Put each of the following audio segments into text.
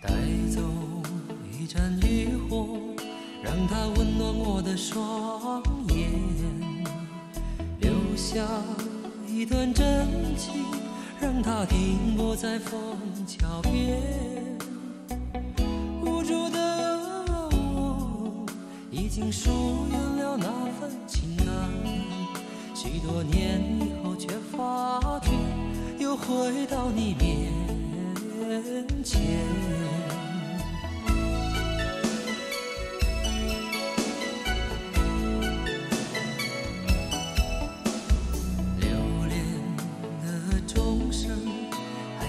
带走一盏渔火，让它温暖我的双眼。留下。一段真情，让它停泊在枫桥边。无助的我，已经疏远了那份情感，许多年以后却发觉，又回到你面前。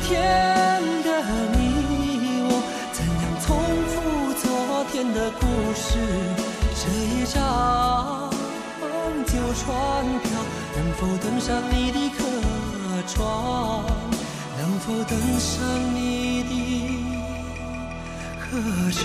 天的你我，怎样重复昨天的故事？这一张旧船票，能否登上你的客船？能否登上你的客船？